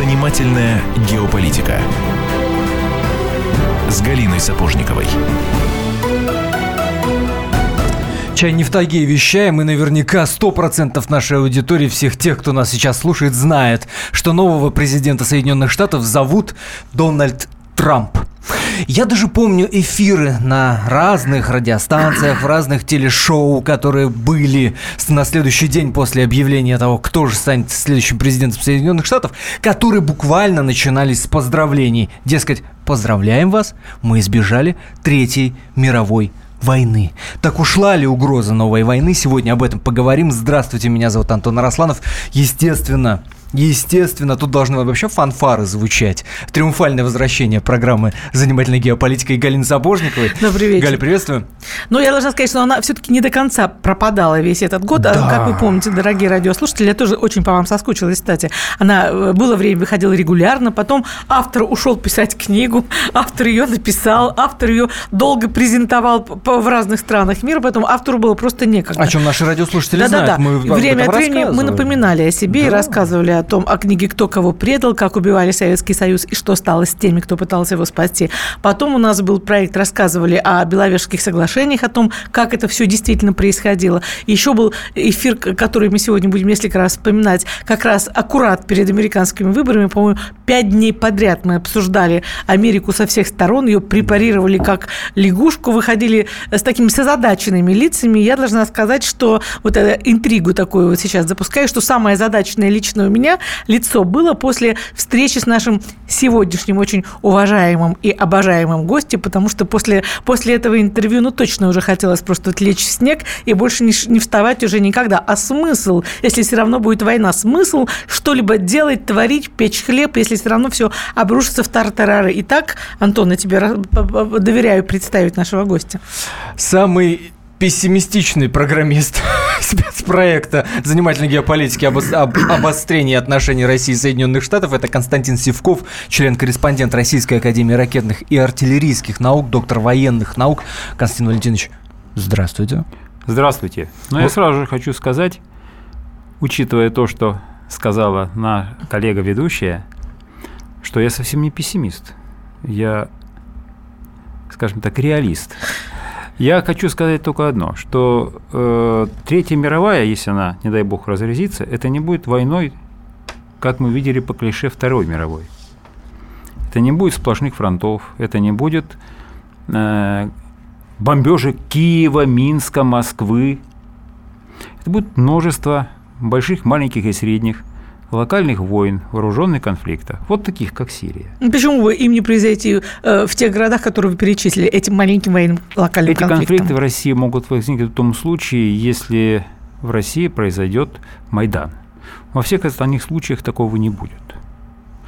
Занимательная геополитика с Галиной Сапожниковой. Чай не в тайге вещаем, и наверняка 100% нашей аудитории, всех тех, кто нас сейчас слушает, знает, что нового президента Соединенных Штатов зовут Дональд Трамп. Я даже помню эфиры на разных радиостанциях, в разных телешоу, которые были на следующий день после объявления того, кто же станет следующим президентом Соединенных Штатов, которые буквально начинались с поздравлений. Дескать, поздравляем вас, мы избежали Третьей мировой войны. Так ушла ли угроза новой войны? Сегодня об этом поговорим. Здравствуйте, меня зовут Антон Арасланов. Естественно, Естественно, тут должны вообще фанфары звучать. Триумфальное возвращение программы «Занимательная геополитика» и Галины Сапожниковой. Добрый вечер. Галя, приветствую. Ну, я должна сказать, что она все-таки не до конца пропадала весь этот год. А, Да. Как вы помните, дорогие радиослушатели, я тоже очень по вам соскучилась, кстати. Она э, было время выходила регулярно, потом автор ушел писать книгу, автор ее написал, автор ее долго презентовал в разных странах мира, поэтому автору было просто некогда. О чем наши радиослушатели Да-да-да. знают. Мы об Время этом от времени мы напоминали о себе и Да. рассказывали о том, о книге «Кто кого предал», как убивали Советский Союз и что стало с теми, кто пытался его спасти. Потом у нас был проект, рассказывали о Беловежских соглашениях, о том, как это все действительно происходило. Еще был эфир, который мы сегодня будем несколько раз вспоминать, как раз аккурат перед американскими выборами, по-моему, пять дней подряд мы обсуждали Америку со всех сторон, ее препарировали как лягушку, выходили с такими созадаченными лицами. Я должна сказать, что вот эту интригу такую вот сейчас запускаю, что самое задачное лично у меня лицо было после встречи с нашим сегодняшним очень уважаемым и обожаемым гостем, потому что после, после этого интервью, ну, точно уже хотелось просто лечь в снег и больше не, не вставать уже никогда. А смысл, если все равно будет война, смысл что-либо делать, творить, печь хлеб, если все равно все обрушится в тартарары. Итак, Антон, я тебе доверяю представить нашего гостя. Самый пессимистичный программист спецпроекта занимательной геополитики об, об обострении отношений России и Соединенных Штатов это Константин Сивков, член-корреспондент Российской Академии ракетных и артиллерийских наук, доктор военных наук. Константин Валентинович, здравствуйте. Здравствуйте. Но я сразу же хочу сказать, учитывая то, что сказала на коллега-ведущая, что я совсем не пессимист. Я, скажем так, реалист. Я хочу сказать только одно, что э, Третья мировая, если она, не дай бог, разразится, это не будет войной, как мы видели по клише Второй мировой. Это не будет сплошных фронтов, это не будет э, бомбежек Киева, Минска, Москвы. Это будет множество больших, маленьких и средних локальных войн, вооруженных конфликтов, вот таких, как Сирия. Ну, Почему бы им не произойти э, в тех городах, которые вы перечислили, этим маленьким военным локальным Эти конфликтом? конфликты в России могут возникнуть в том случае, если в России произойдет Майдан. Во всех остальных случаях такого не будет.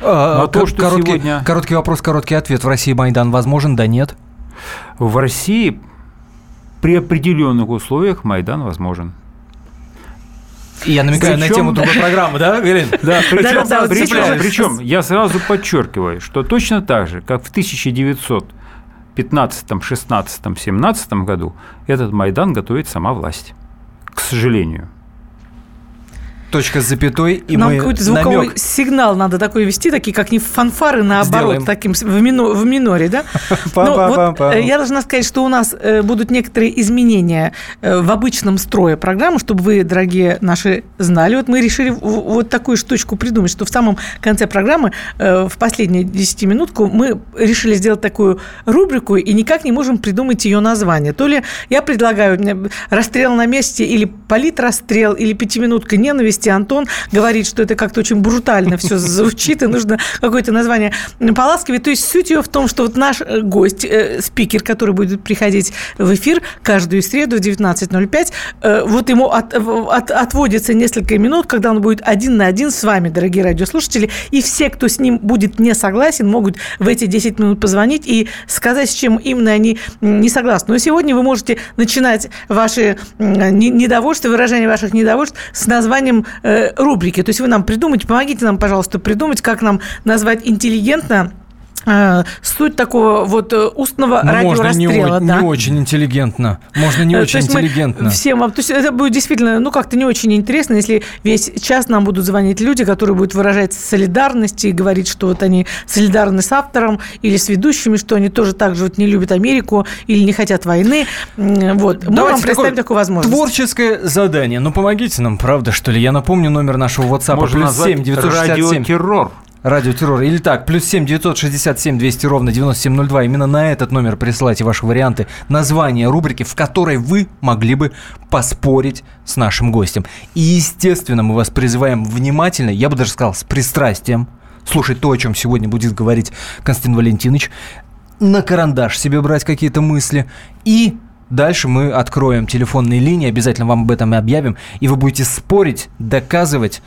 А, Но то, что короткий, сегодня- короткий вопрос, короткий ответ. В России Майдан возможен, да нет? В России при определенных условиях Майдан возможен. И я намекаю на Причем- тему другой программы, да, Галин? Да, причем, вот здесь причем, причем я сразу подчеркиваю, что точно так же, как в 1915, 16, 17 году, этот Майдан готовит сама власть. К сожалению. Точка с запятой, и Нам какой-то звуковой намек. сигнал надо такой вести, такие как не фанфары, наоборот, Сделаем. таким в, мино- в миноре, да? Ну, вот, э, я должна сказать, что у нас э, будут некоторые изменения э, в обычном строе программы, чтобы вы, дорогие наши, знали. Вот мы решили вот такую штучку придумать, что в самом конце программы, в последнюю десятиминутку, мы решили сделать такую рубрику и никак не можем придумать ее название. То ли я предлагаю расстрел на месте или политрасстрел, или пятиминутка ненависти. Антон говорит, что это как-то очень брутально все звучит, и нужно какое-то название поласкивать. То есть суть ее в том, что вот наш э, гость, э, спикер, который будет приходить в эфир каждую среду в 19.05, э, вот ему от- от- отводится несколько минут, когда он будет один на один с вами, дорогие радиослушатели, и все, кто с ним будет не согласен, могут в эти 10 минут позвонить и сказать, с чем именно они не согласны. Но сегодня вы можете начинать ваши недовольства, выражение ваших недовольств с названием э, рубрики. То есть вы нам придумайте, помогите нам, пожалуйста, придумать, как нам назвать интеллигентно суть такого вот э, устного Ну, можно не, радиорасстрела. да. не очень интеллигентно. Можно не Э, очень то есть мы интеллигентно. Всем вам. То есть это будет действительно, ну, как-то не очень интересно, если весь час нам будут звонить люди, которые будут выражать солидарность и говорить, что вот они солидарны с автором или с ведущими, что они тоже так же вот не любят Америку или не хотят войны. Вот. Мы вам представим такую возможность. Творческое задание. Ну, помогите нам, правда, что ли? Я напомню номер нашего WhatsApp. Можно плюс назвать 7 967 радиотеррор. Радиотеррор. Или так, плюс 7 967 200 ровно 9702. Именно на этот номер присылайте ваши варианты названия рубрики, в которой вы могли бы поспорить с нашим гостем. И, естественно, мы вас призываем внимательно, я бы даже сказал, с пристрастием, слушать то, о чем сегодня будет говорить Константин Валентинович, на карандаш себе брать какие-то мысли и Дальше мы откроем телефонные линии, обязательно вам об этом и объявим, и вы будете спорить, доказывать,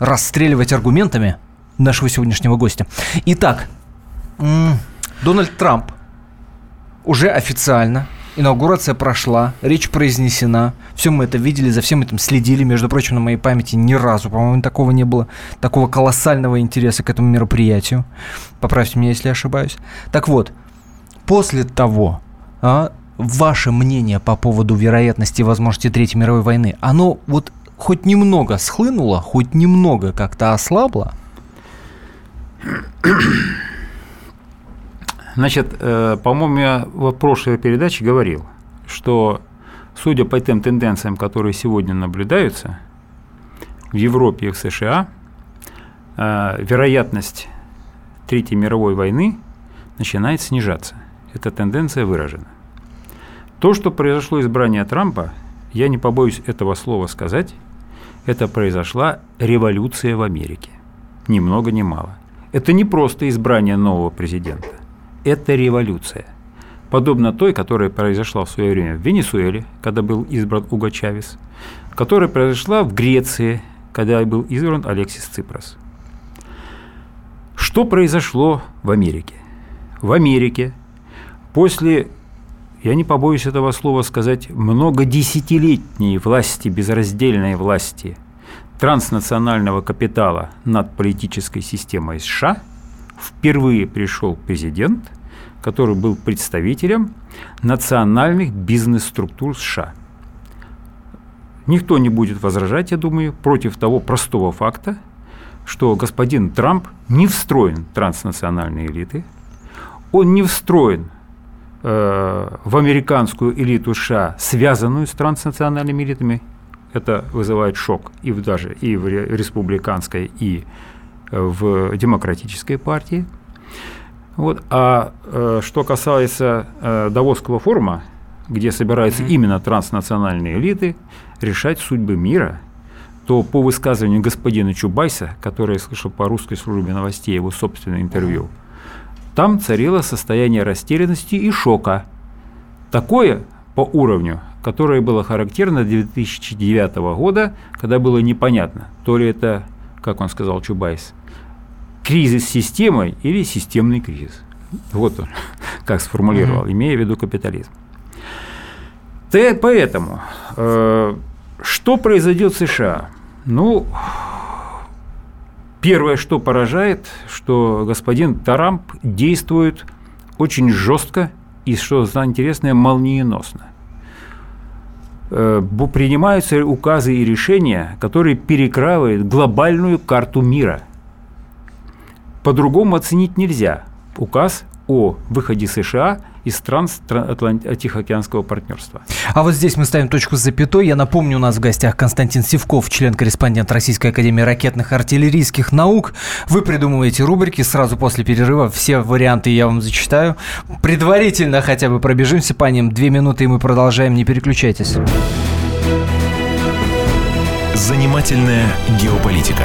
расстреливать аргументами нашего сегодняшнего гостя. Итак, Дональд Трамп уже официально, инаугурация прошла, речь произнесена, все мы это видели, за всем этим следили, между прочим, на моей памяти ни разу, по-моему, такого не было, такого колоссального интереса к этому мероприятию. Поправьте меня, если я ошибаюсь. Так вот, после того, а, ваше мнение по поводу вероятности и возможности Третьей мировой войны, оно вот хоть немного схлынуло, хоть немного как-то ослабло? Значит, э, по-моему, я в прошлой передаче говорил, что, судя по тем тенденциям, которые сегодня наблюдаются в Европе и в США, э, вероятность Третьей мировой войны начинает снижаться. Эта тенденция выражена. То, что произошло избрание Трампа, я не побоюсь этого слова сказать, это произошла революция в Америке. Ни много ни мало. Это не просто избрание нового президента. Это революция. Подобно той, которая произошла в свое время в Венесуэле, когда был избран Уго Чавес, которая произошла в Греции, когда был избран Алексис Ципрас. Что произошло в Америке? В Америке после, я не побоюсь этого слова сказать, многодесятилетней власти, безраздельной власти транснационального капитала над политической системой США, впервые пришел президент, который был представителем национальных бизнес-структур США. Никто не будет возражать, я думаю, против того простого факта, что господин Трамп не встроен в транснациональные элиты, он не встроен э, в американскую элиту США, связанную с транснациональными элитами. Это вызывает шок и в, даже и в ре- республиканской, и э, в демократической партии. Вот. А э, что касается э, Давосского форума, где собираются именно транснациональные элиты решать судьбы мира, то по высказыванию господина Чубайса, который я слышал по русской службе новостей, его собственное интервью, там царило состояние растерянности и шока. Такое по уровню, которое было характерно для 2009 года, когда было непонятно, то ли это, как он сказал Чубайс, кризис системы или системный кризис. Вот он, как сформулировал, имея в виду капитализм. Т- Поэтому, э, что произойдет в США? Ну, первое, что поражает, что господин Тарамп действует очень жестко и, что самое интересное, молниеносно. Э, Принимаются указы и решения, которые перекраивают глобальную карту мира. По-другому оценить нельзя указ о выходе США из стран стра- Атлан- Тихоокеанского партнерства. А вот здесь мы ставим точку с запятой. Я напомню, у нас в гостях Константин Сивков, член-корреспондент Российской Академии ракетных и артиллерийских наук. Вы придумываете рубрики сразу после перерыва. Все варианты я вам зачитаю. Предварительно хотя бы пробежимся по ним. Две минуты, и мы продолжаем. Не переключайтесь. Занимательная геополитика.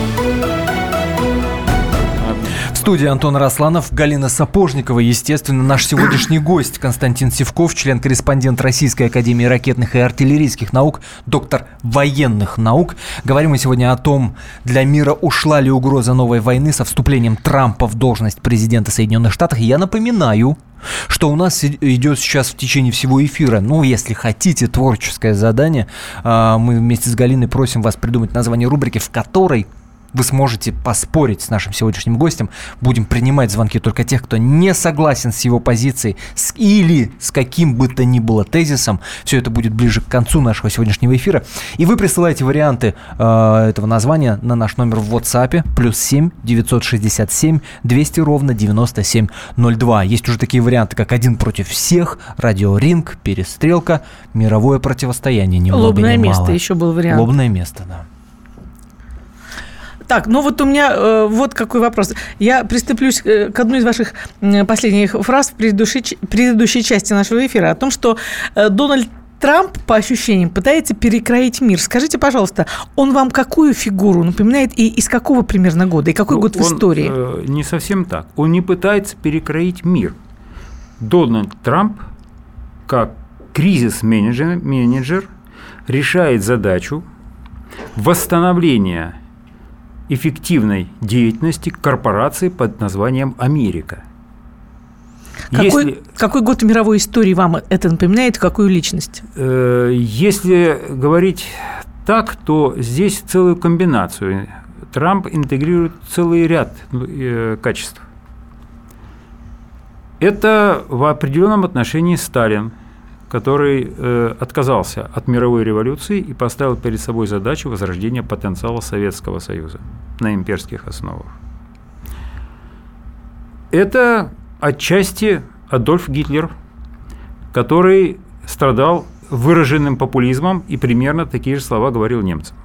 Студии Антон Росланов, Галина Сапожникова, естественно, наш сегодняшний гость Константин Севков, член-корреспондент Российской Академии ракетных и артиллерийских наук, доктор военных наук. Говорим мы сегодня о том, для мира ушла ли угроза новой войны со вступлением Трампа в должность президента Соединенных Штатов. Я напоминаю, что у нас идет сейчас в течение всего эфира, ну, если хотите, творческое задание. А, мы вместе с Галиной просим вас придумать название рубрики, в которой вы сможете поспорить с нашим сегодняшним гостем. Будем принимать звонки только тех, кто не согласен с его позицией с, или с каким бы то ни было тезисом. Все это будет ближе к концу нашего сегодняшнего эфира. И вы присылаете варианты э, этого названия на наш номер в WhatsApp плюс 7 967 200 ровно 9702. Есть уже такие варианты, как «Один против всех», «Радиоринг», «Перестрелка», «Мировое противостояние». Ни Лобное место еще был вариант. Лобное место, да. Так, ну вот у меня э, вот какой вопрос. Я приступлюсь э, к одной из ваших последних фраз в предыдущей, предыдущей части нашего эфира о том, что э, Дональд Трамп, по ощущениям, пытается перекроить мир. Скажите, пожалуйста, он вам какую фигуру напоминает и из какого примерно года, и какой ну, год в истории? Э, не совсем так. Он не пытается перекроить мир. Дональд Трамп, как кризис-менеджер, менеджер, решает задачу восстановления эффективной деятельности корпорации под названием Америка. Какой, если, какой год мировой истории вам это напоминает, какую личность? Э, если говорить так, то здесь целую комбинацию. Трамп интегрирует целый ряд э, качеств. Это в определенном отношении Сталин, который э, отказался от мировой революции и поставил перед собой задачу возрождения потенциала Советского Союза на имперских основах. Это отчасти Адольф Гитлер, который страдал выраженным популизмом и примерно такие же слова говорил немцам.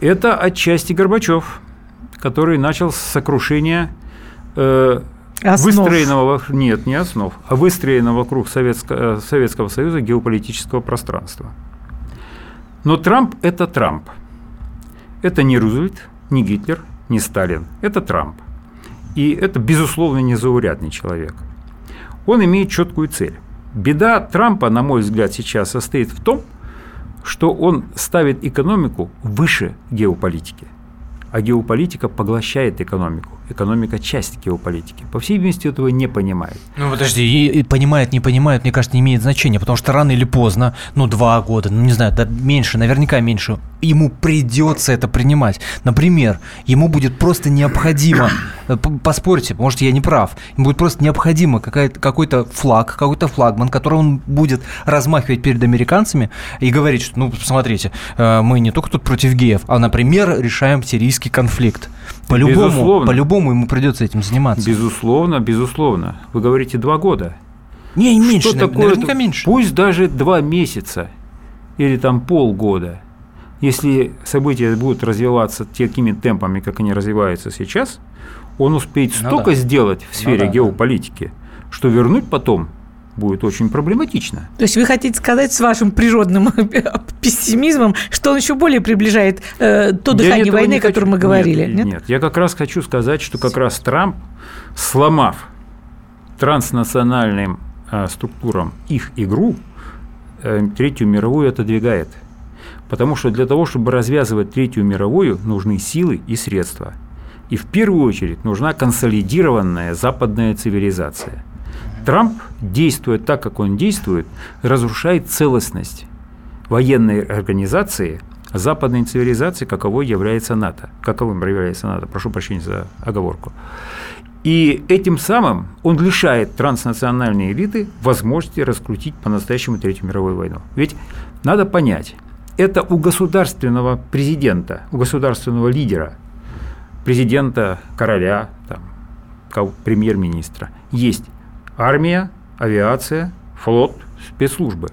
Это отчасти Горбачев, который начал с сокрушения э, Основ. Выстроенного, нет, не основ, а выстроенного вокруг Советского, э, Советского Союза геополитического пространства. Но Трамп – это Трамп. Это не Рузвельт, не Гитлер, не Сталин. Это Трамп. И это, безусловно, незаурядный человек. Он имеет четкую цель. Беда Трампа, на мой взгляд, сейчас состоит в том, что он ставит экономику выше геополитики а геополитика поглощает экономику. Экономика – часть геополитики. По всей видимости, этого не понимает. Ну, подожди, и, и понимает, не понимает, мне кажется, не имеет значения, потому что рано или поздно, ну, два года, ну, не знаю, да меньше, наверняка меньше, ему придется это принимать. Например, ему будет просто необходимо, э, поспорьте, может, я не прав, ему будет просто необходимо какой-то флаг, какой-то флагман, который он будет размахивать перед американцами и говорить, что, ну, смотрите, э, мы не только тут против геев, а, например, решаем сирийский конфликт. По-любому, по-любому ему придется этим заниматься. Безусловно, безусловно. Вы говорите два года. Не, меньше, что такое, наверняка меньше. Пусть даже два месяца или там полгода – если события будут развиваться такими темпами, как они развиваются сейчас, он успеет ну столько да. сделать в сфере ну да, геополитики, да. что вернуть потом будет очень проблематично. То есть вы хотите сказать с вашим природным пессимизмом, что он еще более приближает э, то дыхание войны, о котором мы говорили? Нет, нет? нет, я как раз хочу сказать, что как раз Трамп, сломав транснациональным э, структурам их игру, э, Третью мировую отодвигает – Потому что для того, чтобы развязывать Третью мировую, нужны силы и средства. И в первую очередь нужна консолидированная западная цивилизация. Трамп, действуя так, как он действует, разрушает целостность военной организации западной цивилизации, каковой является НАТО. Каковым является НАТО, прошу прощения за оговорку. И этим самым он лишает транснациональные элиты возможности раскрутить по-настоящему Третью мировую войну. Ведь надо понять, это у государственного президента, у государственного лидера, президента, короля, там, премьер-министра, есть армия, авиация, флот, спецслужбы.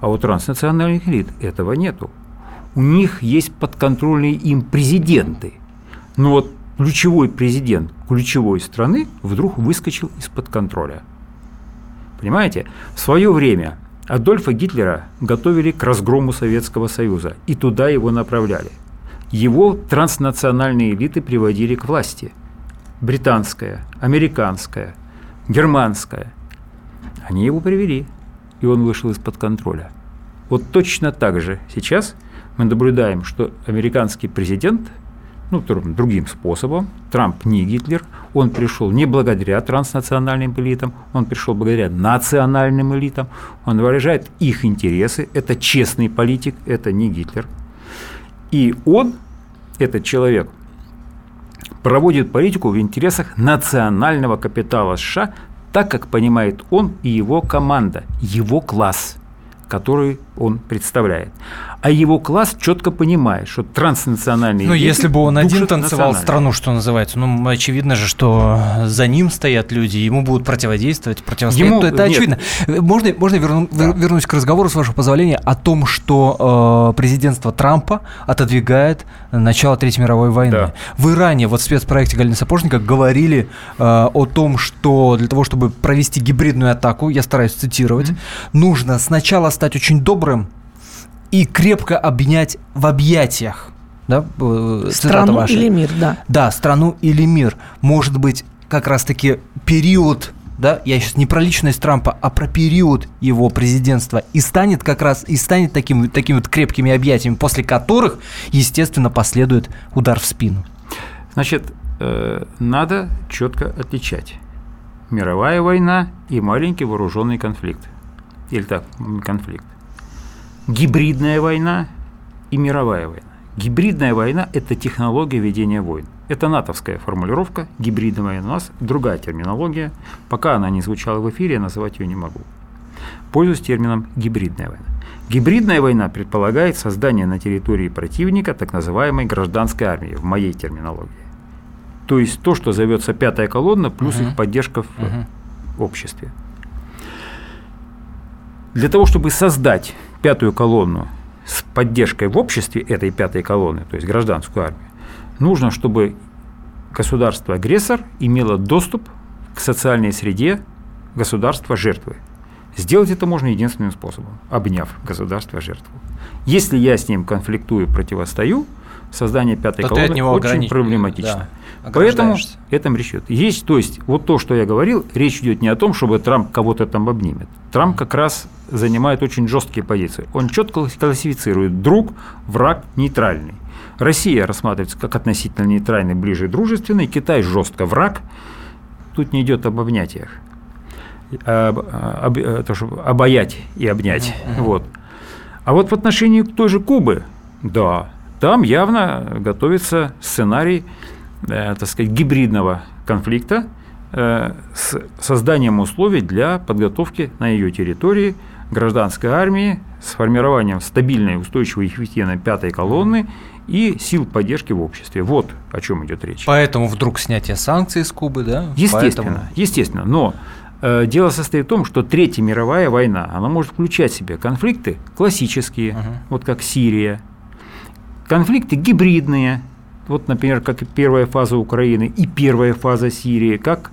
А у транснациональных элит этого нету. У них есть подконтрольные им президенты. Но вот ключевой президент ключевой страны вдруг выскочил из-под контроля. Понимаете? В свое время Адольфа Гитлера готовили к разгрому Советского Союза, и туда его направляли. Его транснациональные элиты приводили к власти. Британская, американская, германская. Они его привели, и он вышел из-под контроля. Вот точно так же сейчас мы наблюдаем, что американский президент – ну, другим способом. Трамп не Гитлер, он пришел не благодаря транснациональным элитам, он пришел благодаря национальным элитам, он выражает их интересы, это честный политик, это не Гитлер. И он, этот человек, проводит политику в интересах национального капитала США, так как понимает он и его команда, его класс, который он представляет а его класс четко понимает, что транснациональные Ну, если бы он один танцевал страну, что называется, ну, очевидно же, что за ним стоят люди, ему будут противодействовать, противостоять. Ему, это нет. очевидно. Можно, можно верну, да. вернусь к разговору, с вашего позволения, о том, что э, президентство Трампа отодвигает начало Третьей мировой войны. Да. В Иране, вот в спецпроекте Галины Сапожника, говорили э, о том, что для того, чтобы провести гибридную атаку, я стараюсь цитировать, mm-hmm. нужно сначала стать очень добрым, и крепко обнять в объятиях. Да, э, страну ваша. или мир, да. Да, страну или мир. Может быть, как раз-таки период да, я сейчас не про личность Трампа, а про период его президентства, и станет как раз, и станет таким, такими вот крепкими объятиями, после которых, естественно, последует удар в спину. Значит, э, надо четко отличать мировая война и маленький вооруженный конфликт. Или так, конфликт гибридная война и мировая война. Гибридная война – это технология ведения войн. Это натовская формулировка, гибридная война у нас другая терминология. Пока она не звучала в эфире, я называть ее не могу. Пользуюсь термином гибридная война. Гибридная война предполагает создание на территории противника так называемой гражданской армии, в моей терминологии. То есть то, что зовется пятая колонна, плюс uh-huh. их поддержка в uh-huh. обществе. Для того, чтобы создать пятую колонну с поддержкой в обществе этой пятой колонны, то есть гражданскую армию, нужно, чтобы государство-агрессор имело доступ к социальной среде государства жертвы. Сделать это можно единственным способом – обняв государство жертву. Если я с ним конфликтую, противостою, создание пятой то колонны очень проблематично. Да, Поэтому это речь идет. Есть, то есть, вот то, что я говорил, речь идет не о том, чтобы Трамп кого-то там обнимет. Трамп как раз занимает очень жесткие позиции. Он четко классифицирует друг, враг, нейтральный. Россия рассматривается как относительно нейтральный, ближе дружественный, Китай жестко враг. Тут не идет об обнятиях. Об, об, то, что обаять и обнять. Вот. А вот в отношении той же Кубы, да, там явно готовится сценарий, э, так сказать, гибридного конфликта э, с созданием условий для подготовки на ее территории гражданской армии, с формированием стабильной, устойчивой эффективной пятой колонны и сил поддержки в обществе. Вот о чем идет речь. Поэтому вдруг снятие санкций с Кубы, да? Естественно, Поэтому... естественно. Но э, дело состоит в том, что Третья мировая война, она может включать в себя конфликты классические, uh-huh. вот как Сирия, конфликты гибридные, вот, например, как первая фаза Украины и первая фаза Сирии, как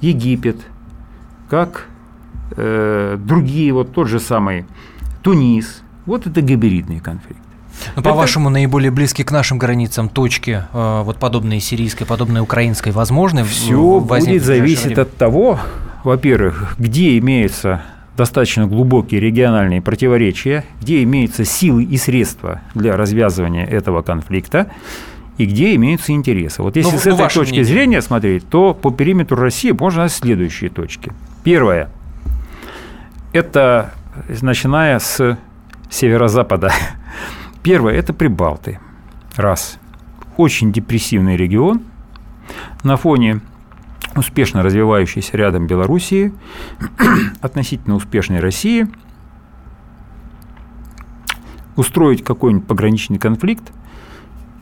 Египет, как э, другие, вот тот же самый Тунис. Вот это гибридный конфликт. Ну, по-вашему, наиболее близкие к нашим границам точки, э, вот подобные сирийской, подобные украинской, возможны? Все будет зависеть от того, во-первых, где имеется достаточно глубокие региональные противоречия, где имеются силы и средства для развязывания этого конфликта, и где имеются интересы. Вот если ну, с этой точки мнение. зрения смотреть, то по периметру России можно следующие точки. Первое это начиная с северо-запада. Первое – это Прибалты. Раз. Очень депрессивный регион. На фоне успешно развивающейся рядом Белоруссии, относительно успешной России, устроить какой-нибудь пограничный конфликт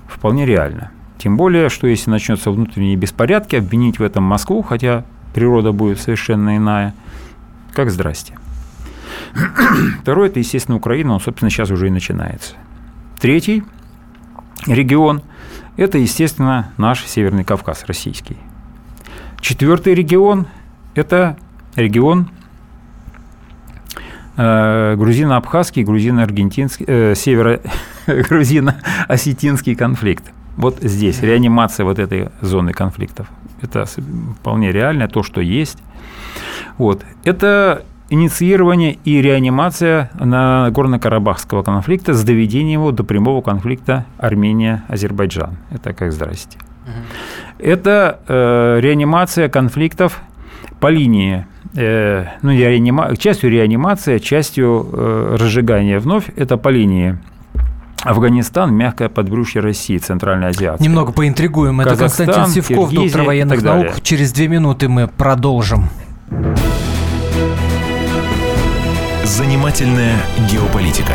вполне реально. Тем более, что если начнется внутренние беспорядки, обвинить в этом Москву, хотя природа будет совершенно иная, как здрасте. Второй – это, естественно, Украина, он, собственно, сейчас уже и начинается. Третий регион – это, естественно, наш Северный Кавказ, российский. Четвертый регион – это регион э, грузино-абхазский, грузино-аргентинский, э, северо грузино-осетинский конфликт. Вот здесь реанимация вот этой зоны конфликтов. Это вполне реально, то, что есть. Вот. Это инициирование и реанимация на Горно-Карабахского конфликта с доведением его до прямого конфликта Армения-Азербайджан. Это как здрасте. Это э, реанимация конфликтов по линии, э, ну, реанима, частью реанимация, частью э, разжигания вновь, это по линии Афганистан, мягкое подбрюшье России, Центральная Азия. Немного поинтригуем. Это Казахстан, Константин Севков, Киргизия доктор военных наук. Через две минуты мы продолжим. Занимательная геополитика.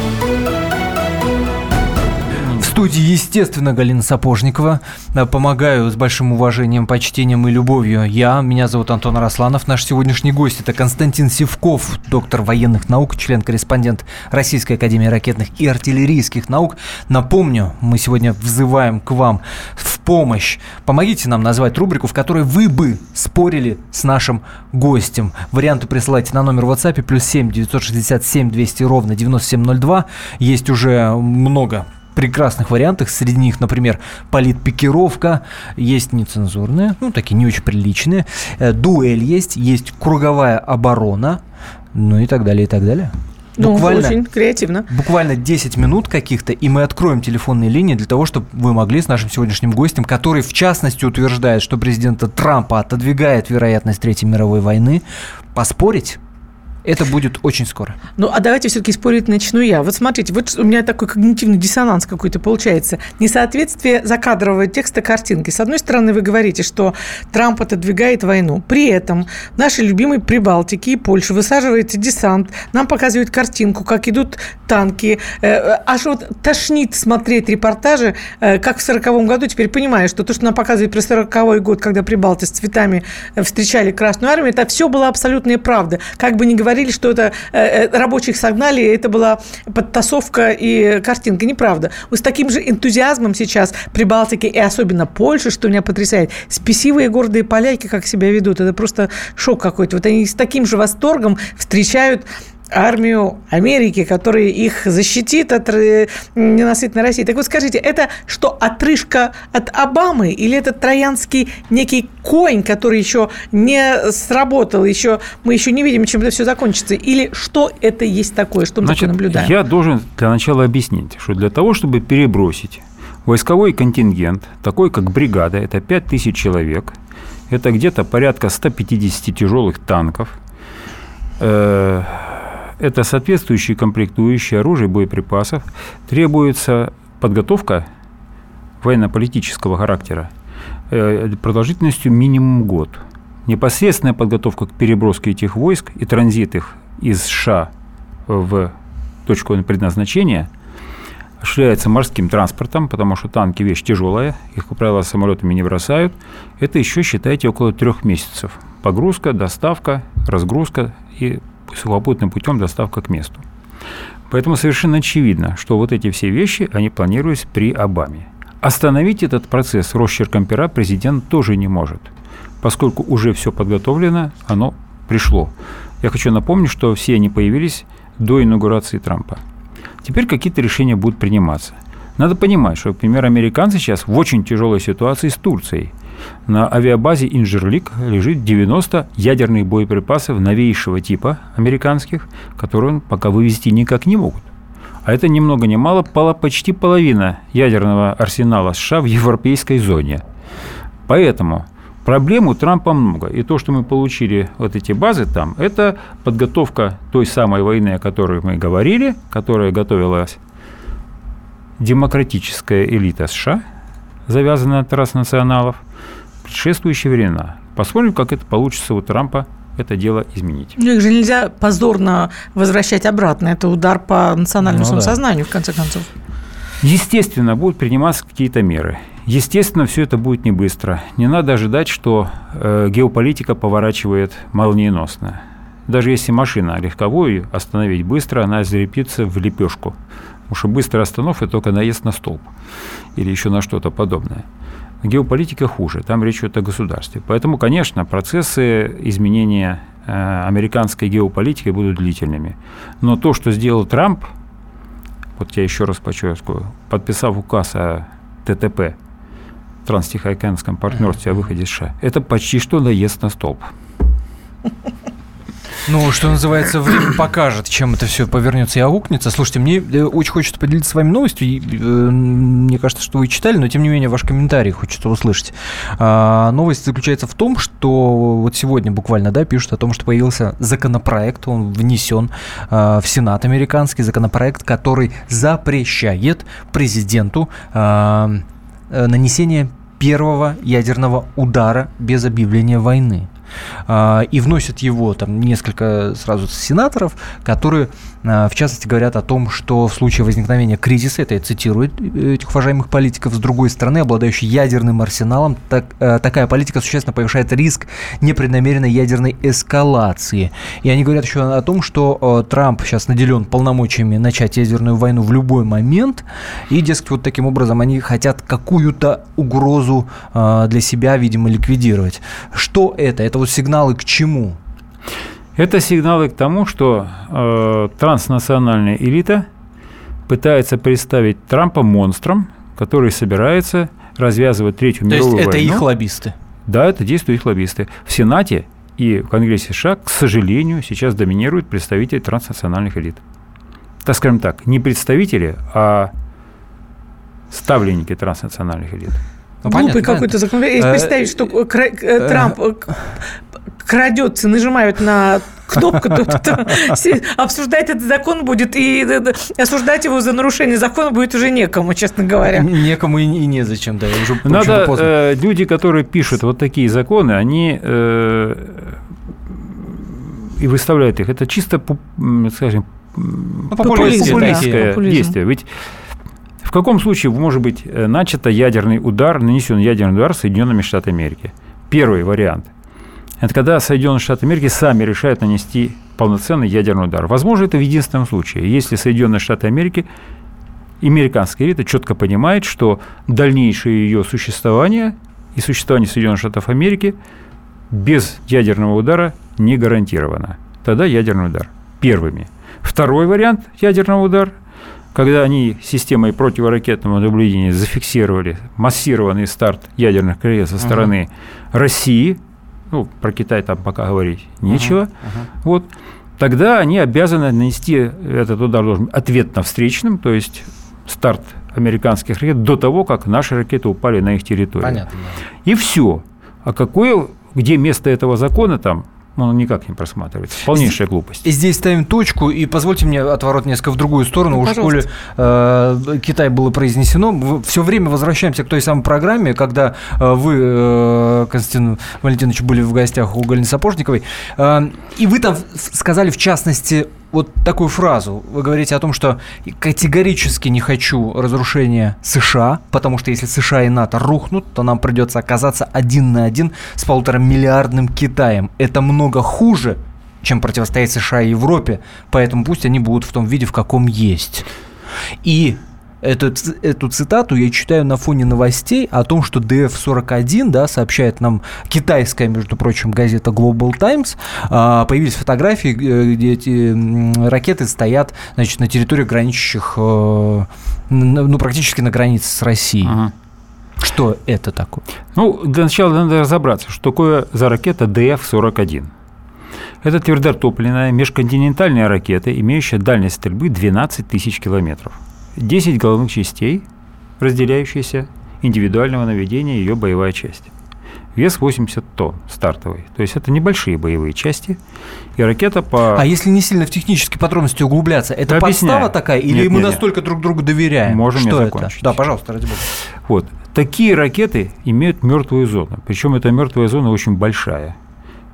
студии, естественно, Галина Сапожникова. Э, помогаю с большим уважением, почтением и любовью. Я, меня зовут Антон Росланов. Наш сегодняшний гость – это Константин Севков, доктор военных наук, член-корреспондент Российской Академии ракетных и артиллерийских наук. Напомню, мы сегодня взываем к вам в помощь. Помогите нам назвать рубрику, в которой вы бы спорили с нашим гостем. Варианты присылайте на номер WhatsApp плюс 7 967 200 ровно 9702. Есть уже много прекрасных вариантах. Среди них, например, политпикировка, есть нецензурные, ну, такие не очень приличные. Э, дуэль есть, есть круговая оборона, ну и так далее, и так далее. Ну, буквально, очень креативно. Буквально 10 минут каких-то, и мы откроем телефонные линии для того, чтобы вы могли с нашим сегодняшним гостем, который в частности утверждает, что президента Трампа отодвигает вероятность Третьей мировой войны, поспорить это будет очень скоро. Ну, а давайте все-таки спорить начну я. Вот смотрите, вот у меня такой когнитивный диссонанс какой-то получается. Несоответствие закадрового текста картинки. С одной стороны, вы говорите, что Трамп отодвигает войну. При этом в нашей любимой Прибалтике и Польше высаживается десант. Нам показывают картинку, как идут танки. Э, аж вот тошнит смотреть репортажи, э, как в 40 году. Теперь понимаю, что то, что нам показывают про 40 год, когда прибалты с цветами э, встречали Красную Армию, это все была абсолютная правда. Как бы ни говорили говорили, что это э, э, рабочих согнали, это была подтасовка и картинка. Неправда. Вы с таким же энтузиазмом сейчас Прибалтики и особенно Польша, что меня потрясает, спесивые гордые поляки как себя ведут. Это просто шок какой-то. Вот они с таким же восторгом встречают армию Америки, которая их защитит от э, ненасытной России. Так вот скажите, это что, отрыжка от Обамы или это троянский некий конь, который еще не сработал, еще мы еще не видим, чем это все закончится? Или что это есть такое, что мы Значит, такое наблюдаем? Я должен для начала объяснить, что для того, чтобы перебросить войсковой контингент, такой как бригада, это 5000 человек, это где-то порядка 150 тяжелых танков, э, это соответствующие комплектующие оружия, боеприпасов, требуется подготовка военно-политического характера э, продолжительностью минимум год. Непосредственная подготовка к переброске этих войск и транзит их из США в точку предназначения осуществляется морским транспортом, потому что танки вещь тяжелая, их, как правило, самолетами не бросают. Это еще, считайте, около трех месяцев. Погрузка, доставка, разгрузка и сухопутным путем доставка к месту. Поэтому совершенно очевидно, что вот эти все вещи, они планируются при Обаме. Остановить этот процесс росчерком пера президент тоже не может, поскольку уже все подготовлено, оно пришло. Я хочу напомнить, что все они появились до инаугурации Трампа. Теперь какие-то решения будут приниматься. Надо понимать, что, например, американцы сейчас в очень тяжелой ситуации с Турцией. На авиабазе Инжерлик лежит 90 ядерных боеприпасов новейшего типа американских, которые пока вывести никак не могут. А это ни много ни мало почти половина ядерного арсенала США в европейской зоне. Поэтому Проблем у Трампа много. И то, что мы получили вот эти базы там, это подготовка той самой войны, о которой мы говорили, которая готовилась демократическая элита США, завязанная на транснационалов, предшествующие времена. Посмотрим, как это получится у Трампа это дело изменить. Ну, их же нельзя позорно возвращать обратно. Это удар по национальному ну, самосознанию, да. в конце концов. Естественно, будут приниматься какие-то меры. Естественно, все это будет не быстро. Не надо ожидать, что э, геополитика поворачивает молниеносно. Даже если машина легковую остановить быстро, она залепится в лепешку. Потому что быстрая остановка только наезд на столб или еще на что-то подобное. Геополитика хуже, там речь идет о государстве. Поэтому, конечно, процессы изменения э, американской геополитики будут длительными. Но то, что сделал Трамп, вот я еще раз подчеркиваю, подписав указ о ТТП, Транстихоокеанском партнерстве о выходе США, это почти что наезд на столб. Ну, что называется, время покажет, чем это все повернется и аукнется. Слушайте, мне э, очень хочется поделиться с вами новостью. Э, мне кажется, что вы читали, но тем не менее ваш комментарий хочется услышать. А, новость заключается в том, что вот сегодня буквально да, пишут о том, что появился законопроект, он внесен а, в Сенат американский, законопроект, который запрещает президенту а, э, нанесение первого ядерного удара без объявления войны. А, и вносят его там несколько сразу сенаторов, которые в частности, говорят о том, что в случае возникновения кризиса, это я цитирую этих уважаемых политиков, с другой стороны, обладающий ядерным арсеналом, так, э, такая политика существенно повышает риск непреднамеренной ядерной эскалации. И они говорят еще о том, что э, Трамп сейчас наделен полномочиями начать ядерную войну в любой момент, и, дескать, вот таким образом они хотят какую-то угрозу э, для себя, видимо, ликвидировать. Что это? Это вот сигналы к чему? Это сигналы к тому, что э, транснациональная элита пытается представить Трампа монстром, который собирается развязывать Третью То мировую есть это войну. их лоббисты? Да, это действуют их лоббисты. В Сенате и в Конгрессе США, к сожалению, сейчас доминируют представители транснациональных элит. Так скажем так, не представители, а ставленники транснациональных элит. Ну, Глупый какой-то закон. Если э, представить, что э, Трамп крадется, нажимают на кнопку, то, обсуждать этот закон будет, и осуждать его за нарушение закона будет уже некому, честно говоря. Некому и, и незачем, да, уже Надо, э, люди, которые пишут вот такие законы, они э, и выставляют их, это чисто, скажем, ну, популистское действие. Ведь в каком случае может быть э, начато ядерный удар, нанесен ядерный удар Соединенными Штатами Америки? Первый вариант – это когда Соединенные Штаты Америки сами решают нанести полноценный ядерный удар. Возможно, это в единственном случае, если Соединенные Штаты Америки американская элита четко понимает, что дальнейшее ее существование и существование Соединенных Штатов Америки без ядерного удара не гарантировано. Тогда ядерный удар. Первыми. Второй вариант ядерного удара, когда они системой противоракетного наблюдения зафиксировали массированный старт ядерных крыльев со стороны uh-huh. России – ну, про Китай там пока говорить нечего, uh-huh, uh-huh. вот, тогда они обязаны нанести этот удар должен ответно встречным, то есть старт американских ракет до того, как наши ракеты упали на их территорию. Понятно. И все. А какое, где место этого закона там, он никак не просматривается. Полнейшая глупость. И здесь ставим точку, и позвольте мне отворот несколько в другую сторону. Ну, Уж коли э, Китай было произнесено, все время возвращаемся к той самой программе, когда э, вы, э, Константин Валентинович, были в гостях у Галины Сапожниковой, э, и вы там сказали, в частности, вот такую фразу. Вы говорите о том, что категорически не хочу разрушения США, потому что если США и НАТО рухнут, то нам придется оказаться один на один с полутора миллиардным Китаем. Это много хуже, чем противостоять США и Европе, поэтому пусть они будут в том виде, в каком есть. И Эту, эту цитату я читаю на фоне новостей о том, что DF-41, да, сообщает нам китайская, между прочим, газета Global Times, а, появились фотографии, где эти ракеты стоят, значит, на территории граничащих, э, ну, практически на границе с Россией. Ага. Что это такое? Ну, для начала надо разобраться, что такое за ракета DF-41. Это твердотопливная межконтинентальная ракета, имеющая дальность стрельбы 12 тысяч километров. 10 головных частей, разделяющиеся индивидуального наведения ее боевая часть. вес 80 тонн стартовый. То есть это небольшие боевые части. И ракета по... А если не сильно в технические подробности углубляться, это объясняю. подстава такая, или Нет, мы нет, нет. настолько друг другу доверяем? Можем Что это? Да, пожалуйста, ради бога. Вот. Такие ракеты имеют мертвую зону. Причем эта мертвая зона очень большая.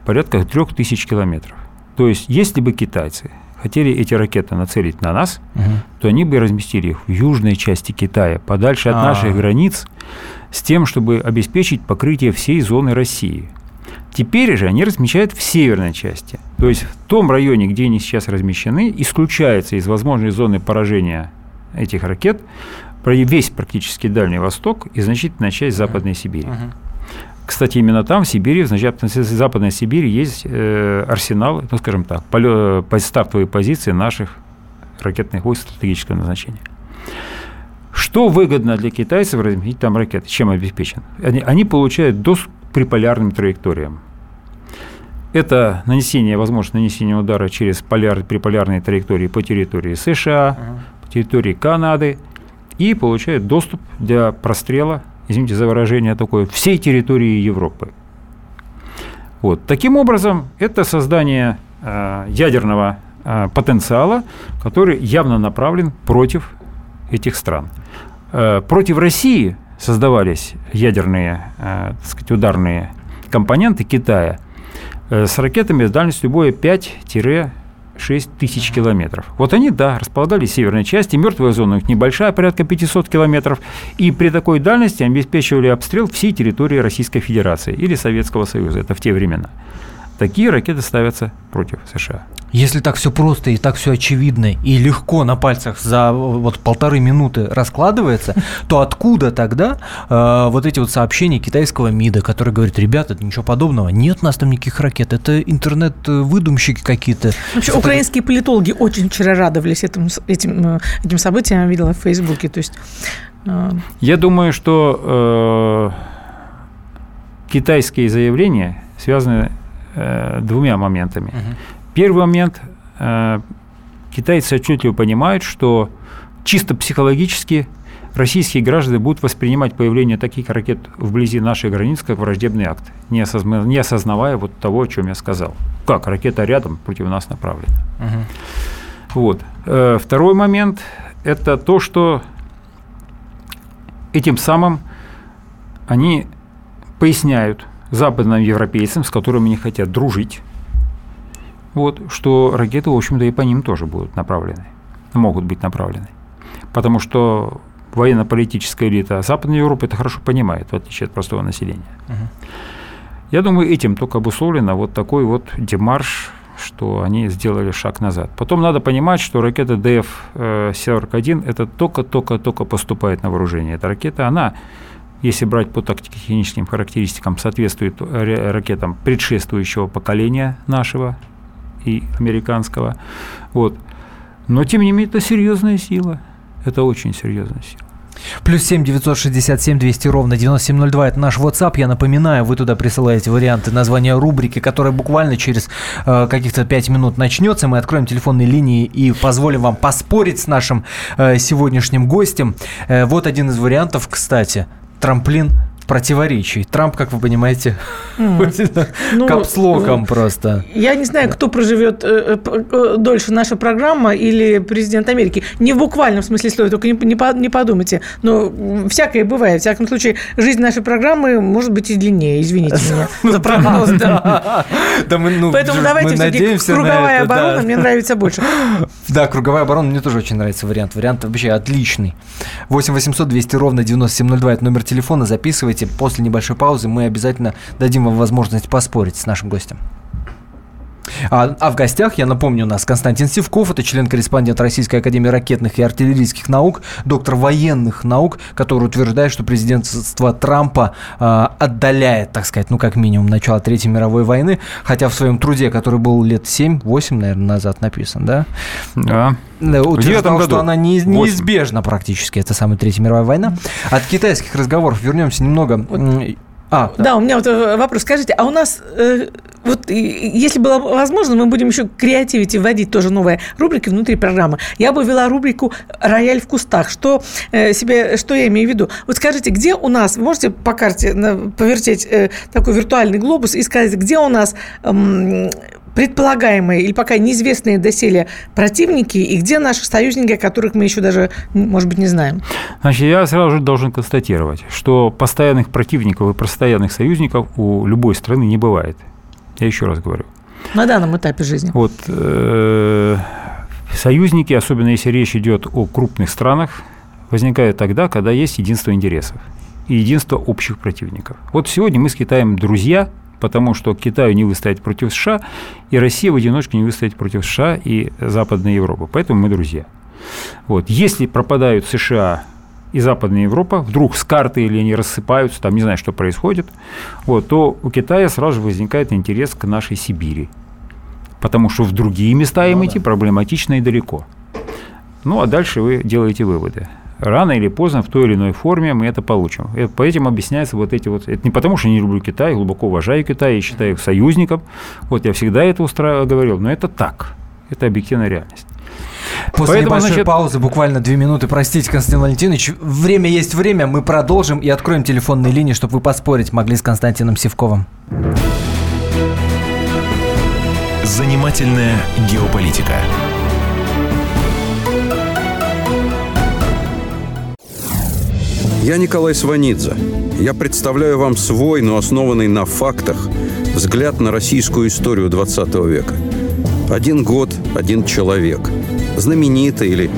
Порядка 3000 километров. То есть, если бы китайцы хотели эти ракеты нацелить на нас, то они бы разместили их в южной части Китая, подальше от А. наших границ, с тем, чтобы обеспечить покрытие всей зоны России. Теперь же они размещают в северной части. То есть в том районе, где они сейчас размещены, исключается из возможной зоны поражения этих ракет весь практически Дальний Восток и значительная часть Западной Сибири. Кстати, именно там, в Сибири, в Западной Сибири, есть э, арсенал, ну, скажем так, полё- стартовые позиции наших ракетных войск стратегического назначения. Что выгодно для китайцев разместить там ракеты? Чем обеспечен? Они, они получают доступ к приполярным траекториям. Это нанесение, возможность нанесения удара через поляр, приполярные траектории по территории США, по территории Канады и получают доступ для прострела, извините за выражение такое, всей территории Европы. Вот. Таким образом, это создание э, ядерного э, потенциала, который явно направлен против этих стран. Э, против России создавались ядерные, так сказать, ударные компоненты Китая с ракетами с дальностью боя 5-6 тысяч километров. Вот они, да, располагались в северной части, мертвая зона у небольшая, порядка 500 километров, и при такой дальности обеспечивали обстрел всей территории Российской Федерации или Советского Союза, это в те времена. Такие ракеты ставятся против США. Если так все просто и так все очевидно и легко на пальцах за вот полторы минуты раскладывается, то откуда тогда э, вот эти вот сообщения китайского МИДа, который говорит, ребята, ничего подобного, нет у нас там никаких ракет, это интернет-выдумщики какие-то. Вообще, украинские политологи очень вчера радовались этому, этим, э, этим событиям, я видела в Фейсбуке. То есть э, Я думаю, что э, китайские заявления связаны э, двумя моментами. Первый момент. э, китайцы отчетливо понимают, что чисто психологически российские граждане будут воспринимать появление таких ракет вблизи наших границ как враждебный акт, не, осозна- не осознавая вот того, о чем я сказал. Как ракета рядом против нас направлена. Вот. Э, Второй момент – это то, что этим самым они поясняют западным европейцам, с которыми они хотят дружить, вот, что ракеты, в общем-то, и по ним тоже будут направлены, могут быть направлены. Потому что военно-политическая элита Западной Европы это хорошо понимает, в отличие от простого населения. Я думаю, этим только обусловлено вот такой вот демарш, что они сделали шаг назад. Потом надо понимать, что ракета ДФ-41 это только-только-только поступает на вооружение. Эта ракета, она, если брать по тактико-техническим характеристикам, соответствует ра- ракетам предшествующего поколения нашего и американского. Вот. Но, тем не менее, это серьезная сила. Это очень серьезная сила. Плюс 7 967 200 ровно 9702 – это наш WhatsApp. Я напоминаю, вы туда присылаете варианты названия рубрики, которая буквально через э, каких-то 5 минут начнется. Мы откроем телефонные линии и позволим вам поспорить с нашим э, сегодняшним гостем. Э, вот один из вариантов, кстати. Трамплин противоречий. Трамп, как вы понимаете, Ну, капслоком ну, просто. Я не знаю, кто проживет э, э, э, дольше, наша программа или президент Америки. Не в буквальном смысле слова, только не, не, по- не подумайте. Но всякое бывает. В всяком случае, жизнь нашей программы может быть и длиннее. Извините меня за прогноз. ну, Поэтому давайте все-таки круговая оборона мне нравится больше. Да, круговая оборона мне тоже очень нравится вариант. Вариант вообще отличный. 8 800 200 ровно 9702 это номер телефона. Записывайте. После небольшой паузы мы обязательно дадим вам возможность поспорить с нашим гостем. А, а в гостях, я напомню, у нас Константин Сивков, это член-корреспондент Российской Академии ракетных и артиллерийских наук, доктор военных наук, который утверждает, что президентство Трампа а, отдаляет, так сказать, ну как минимум начало Третьей мировой войны, хотя в своем труде, который был лет 7-8, наверное, назад написан, да, Да. да, утверждал, что она не- неизбежна практически, это самая Третья мировая война. От китайских разговоров вернемся немного. М, А, да. у меня вот э, вопрос. Скажите, а у нас, э, вот если было возможно, мы будем еще креативить и вводить тоже новые рубрики внутри программы. Я бы ввела рубрику «Рояль в кустах». Что, э, себе, что я имею в виду? Вот скажите, где у нас, вы можете по карте повертеть э, такой виртуальный глобус и сказать, где у нас э, предполагаемые или пока неизвестные доселе противники и где наши союзники, о которых мы еще даже, может быть, не знаем? Значит, я сразу же должен констатировать, что постоянных противников и постоянных союзников у любой страны не бывает. Я еще раз говорю. На данном этапе жизни. Вот э, союзники, особенно если речь идет о крупных странах, возникают тогда, когда есть единство интересов и единство общих противников. Вот сегодня мы с Китаем друзья, потому что Китаю не выстоять против США, и Россия в одиночку не выстоять против США и Западной Европы. Поэтому мы друзья. Вот. Если пропадают США и Западная Европа, вдруг с карты или они рассыпаются, там не знаю, что происходит, вот, то у Китая сразу же возникает интерес к нашей Сибири. Потому что в другие места им ну, идти да. проблематично и далеко. Ну, а дальше вы делаете выводы рано или поздно в той или иной форме мы это получим. И по этим объясняются вот эти вот... Это не потому, что я не люблю Китай, глубоко уважаю Китай и считаю их союзником. Вот я всегда это устра... говорил, но это так. Это объективная реальность. После Поэтому, небольшой значит... паузы, буквально две минуты, простите, Константин Валентинович, время есть время, мы продолжим и откроем телефонные линии, чтобы вы поспорить могли с Константином Севковым. Занимательная геополитика. Я Николай Сванидзе. Я представляю вам свой, но основанный на фактах, взгляд на российскую историю 20 века. Один год, один человек. Знаменитый или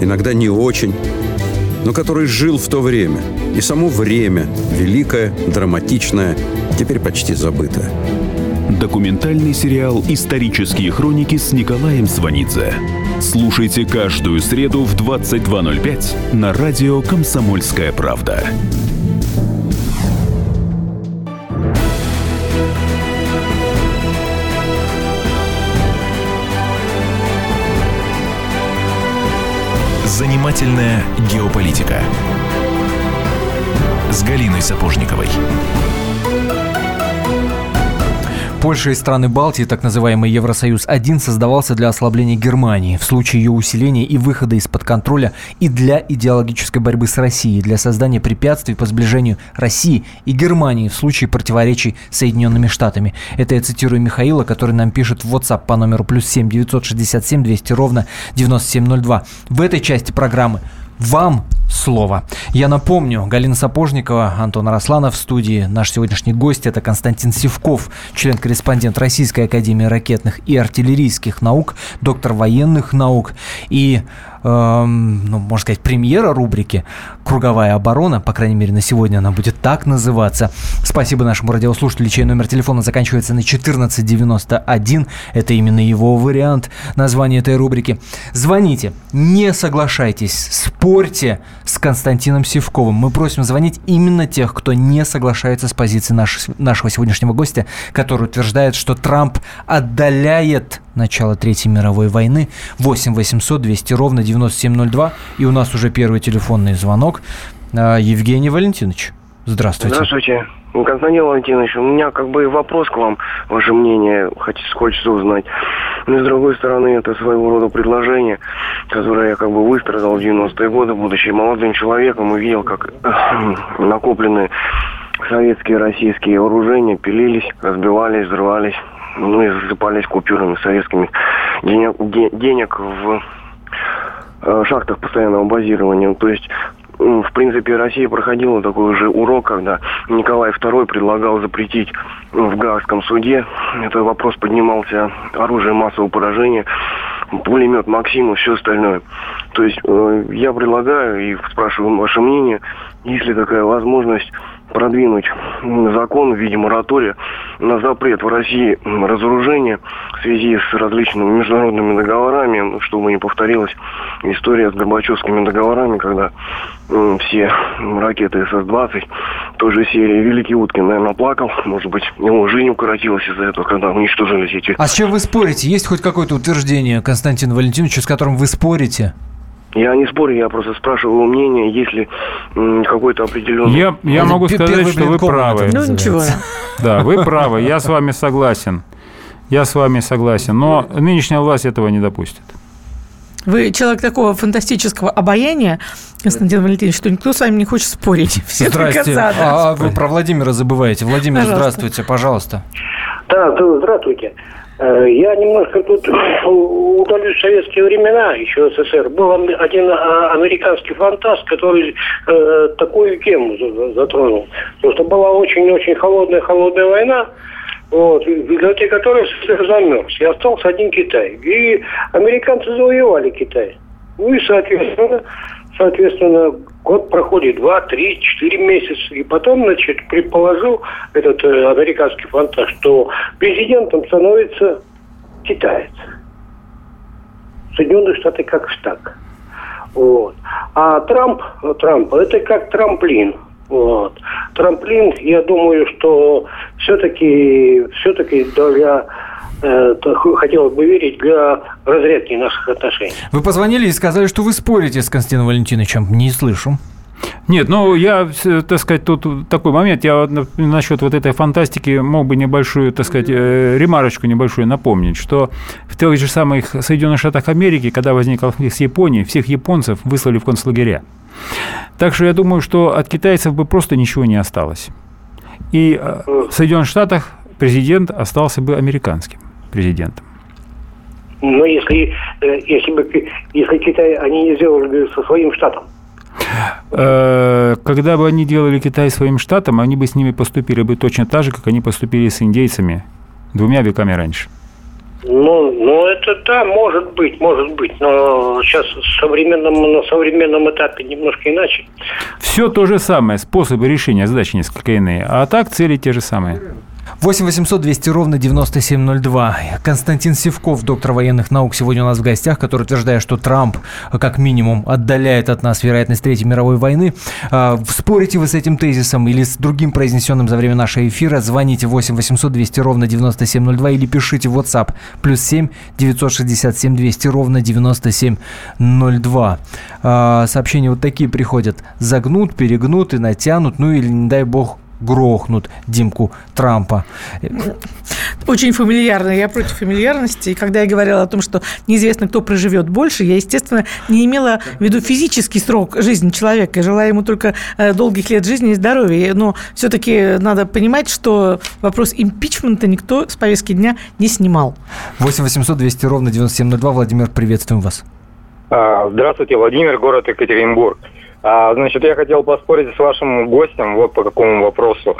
иногда не очень, но который жил в то время. И само время, великое, драматичное, теперь почти забытое. Документальный сериал «Исторические хроники» с Николаем Сванидзе. Слушайте каждую среду в 22.05 на радио «Комсомольская правда». Занимательная геополитика с Галиной Сапожниковой. Польша и страны Балтии, так называемый Евросоюз-1, создавался для ослабления Германии в случае ее усиления и выхода из-под контроля и для идеологической борьбы с Россией, для создания препятствий по сближению России и Германии в случае противоречий с Соединенными Штатами. Это я цитирую Михаила, который нам пишет в WhatsApp по номеру плюс 7 967 200 ровно 9702. В этой части программы вам слово. Я напомню, Галина Сапожникова, Антон Росланов в студии. Наш сегодняшний гость – это Константин Севков, член-корреспондент Российской Академии ракетных и артиллерийских наук, доктор военных наук и Эм, ну, можно сказать, премьера рубрики «Круговая оборона». По крайней мере, на сегодня она будет так называться. Спасибо нашему радиослушателю, чей номер телефона заканчивается на 1491. Это именно его вариант названия этой рубрики. Звоните, не соглашайтесь, спорьте с Константином Севковым. Мы просим звонить именно тех, кто не соглашается с позицией наш, нашего сегодняшнего гостя, который утверждает, что Трамп отдаляет начала Третьей мировой войны. 8 800 200 ровно 9702. И у нас уже первый телефонный звонок. А, Евгений Валентинович, здравствуйте. Здравствуйте. Константин Валентинович, у меня как бы вопрос к вам, ваше мнение, хочется узнать. Но с другой стороны, это своего рода предложение, которое я как бы выстрадал в 90-е годы, будучи молодым человеком, и видел, как накопленные советские российские вооружения пилились, разбивались, взрывались ну и засыпались купюрами советскими денег, денег в э, шахтах постоянного базирования. То есть в принципе, Россия проходила такой же урок, когда Николай II предлагал запретить в Гаагском суде. Этот вопрос поднимался оружие массового поражения, пулемет Максим и все остальное. То есть э, я предлагаю и спрашиваю ваше мнение, есть ли такая возможность продвинуть закон в виде моратория на запрет в России разоружения в связи с различными международными договорами, ну, чтобы не повторилась история с Горбачевскими договорами, когда все ракеты СС-20 той же серии Великий Уткин, наверное, плакал. Может быть, его жизнь укоротилась из-за этого, когда уничтожили эти... А с чем вы спорите? Есть хоть какое-то утверждение, Константин Валентинович, с которым вы спорите? Я не спорю, я просто спрашиваю мнение, есть ли м, какой-то определенный... Я, я Это могу сказать, что вы правы. Ну, ничего. Да, вы правы, я с вами согласен. Я с вами согласен, но нынешняя власть этого не допустит. Вы человек такого фантастического обаяния, Константин Валентинович, что никто с вами не хочет спорить. Все только Здрасте. за. да. А вы про Владимира забываете. Владимир, Пожалуйста. здравствуйте, пожалуйста. Да, здравствуйте. Э, Я немножко тут удалю советские времена, еще СССР. Был один а, американский фантаст, который э, такую тему за- затронул. Что была очень-очень холодная-холодная война, вот, в результате которой СССР замерз. И остался один Китай. И американцы завоевали Китай. Ну и, соответственно, соответственно, год проходит, два, три, четыре месяца. И потом, значит, предположил этот э, американский фантаст, что президентом становится китаец. Соединенные Штаты как штаг. Вот. А Трамп, Трамп, это как трамплин. Вот. Трамплин, я думаю, что все-таки, все-таки для, э, хотелось бы верить, для разрядки наших отношений. Вы позвонили и сказали, что вы спорите с Константином Валентиновичем. Не слышу. Нет, ну я, э, так сказать, тут такой момент. Я насчет вот этой фантастики мог бы небольшую, так сказать, э, ремарочку небольшую напомнить, что в тех же самых Соединенных Штатах Америки, когда возник конфликт с Японией, всех японцев выслали в концлагеря. Так что я думаю, что от китайцев бы просто ничего не осталось. И э, в Соединенных Штатах президент остался бы американским президентом. Но если, э, если бы если Китай они не сделали бы со своим штатом, Когда бы они делали Китай своим штатом, они бы с ними поступили бы точно так же, как они поступили с индейцами двумя веками раньше. Ну, ну это да, может быть, может быть, но сейчас в современном, на современном этапе немножко иначе. Все то же самое, способы решения задачи несколько иные, а так цели те же самые. 8 800 200 ровно 9702. Константин Севков, доктор военных наук, сегодня у нас в гостях, который утверждает, что Трамп как минимум отдаляет от нас вероятность Третьей мировой войны. А, Спорите вы с этим тезисом или с другим произнесенным за время нашего эфира, звоните 8 800 200 ровно 9702 или пишите в WhatsApp плюс 7 967 200 ровно 9702. А, Сообщения вот такие приходят. Загнут, перегнут и натянут, ну или, не дай бог, грохнут Димку Трампа. Очень фамильярно. Я против фамильярности. И когда я говорила о том, что неизвестно, кто проживет больше, я, естественно, не имела в виду физический срок жизни человека. Я желаю ему только э, долгих лет жизни и здоровья. Но все-таки надо понимать, что вопрос импичмента никто с повестки дня не снимал. 8 800 200 ровно 9702. Владимир, приветствуем вас. А, Здравствуйте, Владимир, город Екатеринбург. А, Значит, я хотел поспорить с вашим гостем вот по какому вопросу.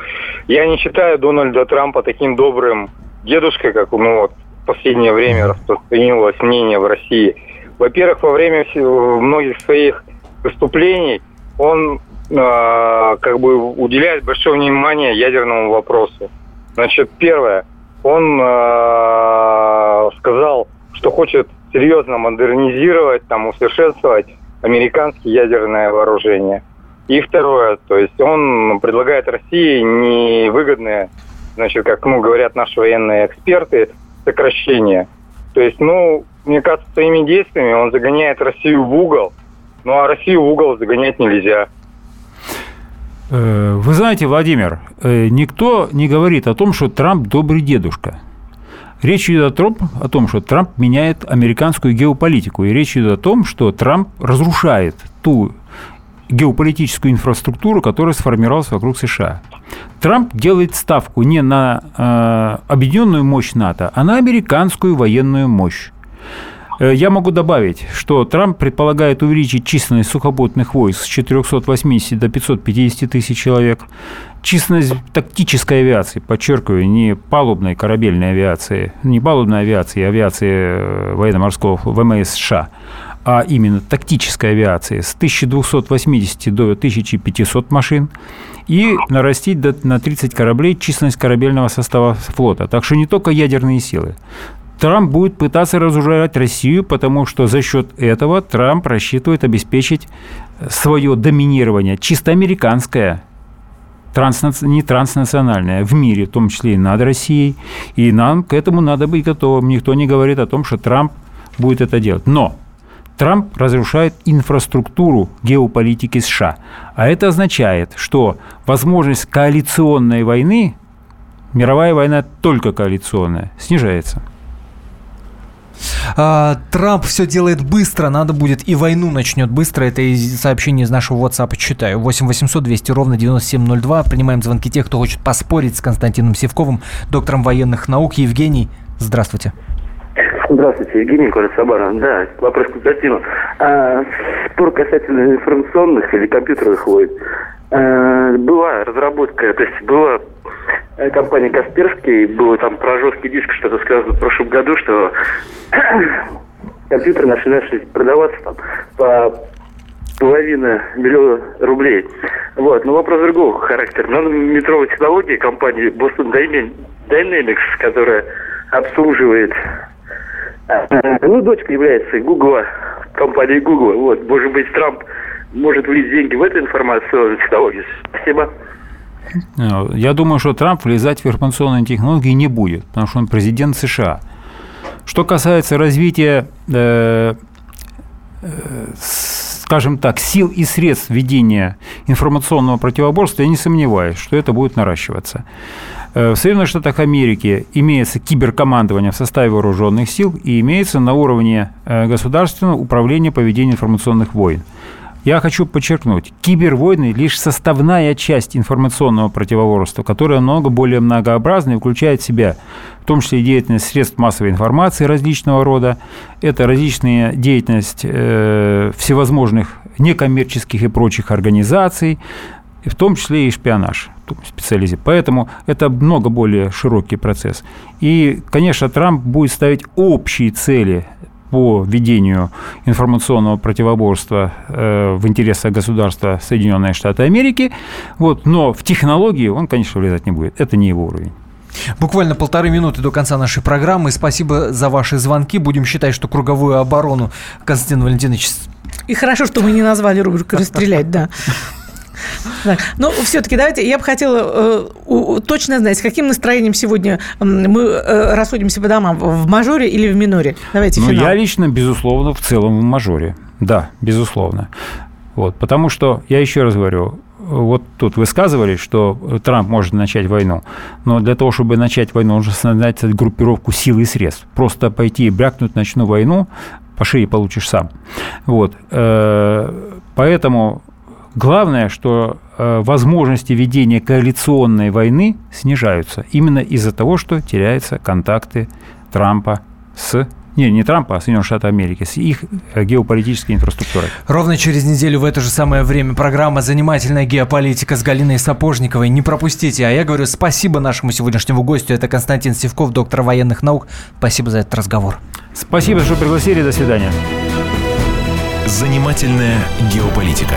Я не считаю Дональда Трампа таким добрым дедушкой, как ну, вот, в последнее время распространилось мнение в России. Во-первых, во время многих своих выступлений он а, как бы уделяет большое внимание ядерному вопросу. Значит, первое, он а, сказал, что хочет серьезно модернизировать, там, усовершенствовать американское ядерное вооружение. И второе, то есть он предлагает России невыгодные, значит, как ну, говорят наши военные эксперты, сокращения. То есть, ну, мне кажется, своими действиями он загоняет Россию в угол, ну а Россию в угол загонять нельзя. Э, Вы знаете, Владимир, э, никто не говорит о том, что Трамп добрый дедушка. Речь идет о том, о том, что Трамп меняет американскую геополитику. И речь идет о том, что Трамп разрушает ту геополитическую инфраструктуру, которая сформировалась вокруг США. Трамп делает ставку не на э, объединенную мощь НАТО, а на американскую военную мощь. Э, Я могу добавить, что Трамп предполагает увеличить численность сухопутных войск с 480 до 550 тысяч человек, численность тактической авиации, подчеркиваю, не палубной корабельной авиации, не палубной авиации, а авиации э, военно-морского ВМС США, а именно тактической авиации с 1280 до 1500 машин и нарастить до, на 30 кораблей численность корабельного состава флота. Так что не только ядерные силы. Трамп будет пытаться разоружать Россию, потому что за счет этого Трамп рассчитывает обеспечить свое доминирование чисто американское, не транснациональное, в мире, в том числе и над Россией. И нам к этому надо быть готовым. Никто не говорит о том, что Трамп будет это делать. Но Трамп разрушает инфраструктуру геополитики США. А это означает, что возможность коалиционной войны, мировая война только коалиционная, снижается. А, Трамп все делает быстро, надо будет и войну начнет быстро. Это из сообщения из нашего WhatsApp читаю. 8 800 200 ровно 9702. Принимаем звонки тех, кто хочет поспорить с Константином Севковым, доктором военных наук. Евгений, здравствуйте. Здравствуйте, Евгений, город. Да, вопрос к Константину. А, спор касательно информационных или компьютерных войн. А, была разработка, то есть была э, компания Касперский, было там про жесткий диск что-то сказано в прошлом году, что компьютеры наши начали продаваться там по половина миллиона рублей. Вот. Но вопрос другого характера. Нанометровая технология компании Boston Dynamics, которая обслуживает Э, ну, дочка является Гугла, компании Гугла. Вот, может быть, Трамп может влить деньги в эту информационную технологию. Спасибо. Э, я думаю, что Трамп влезать в информационные технологии не будет, потому что он президент США. Что касается развития, э, э, скажем так, сил и средств ведения информационного противоборства, я не сомневаюсь, что это будет наращиваться. Э, в Соединенных Штатах Америки имеется киберкомандование в составе вооруженных сил и имеется на уровне э, государственного управления поведением информационных войн. Я хочу подчеркнуть, кибервойны – лишь составная часть информационного противоборства, которая много более многообразна и включает в себя в том числе и деятельность средств массовой информации различного рода. Это различная деятельность э, всевозможных некоммерческих и прочих организаций, в том числе и шпионаж специализирует. Поэтому это много более широкий процесс. И, конечно, Трамп будет ставить общие цели по ведению информационного противоборства э, в интересах государства Соединенные Штаты Америки, вот, но в технологии он, конечно, влезать не будет. Это не его уровень. Буквально полторы минуты до конца нашей программы. Спасибо за ваши звонки. Будем считать, что круговую оборону Константин Валентинович и хорошо, что мы не назвали рубрику «Расстрелять», да. Но ну, все-таки давайте, я бы хотела э, точно знать, с каким настроением сегодня мы э, расходимся по домам, в мажоре или в миноре? Давайте ну, я лично, безусловно, в целом в мажоре. Да, безусловно. Вот, потому что, я еще раз говорю, вот тут высказывались, что Трамп может начать войну, но для того, чтобы начать войну, нужно создать группировку сил и средств. Просто пойти и брякнуть начну войну, по шее получишь сам. Вот. Э, поэтому Главное, что э, возможности ведения коалиционной войны снижаются именно из-за того, что теряются контакты Трампа с не, не Трампа, а Соединенных Штатов Америки, с их э, геополитической инфраструктурой. Ровно через неделю в это же самое время программа «Занимательная геополитика» с Галиной Сапожниковой. Не пропустите. А я говорю спасибо нашему сегодняшнему гостю. Это Константин Севков, доктор военных наук. Спасибо за этот разговор. Спасибо, что пригласили. До свидания. «Занимательная геополитика».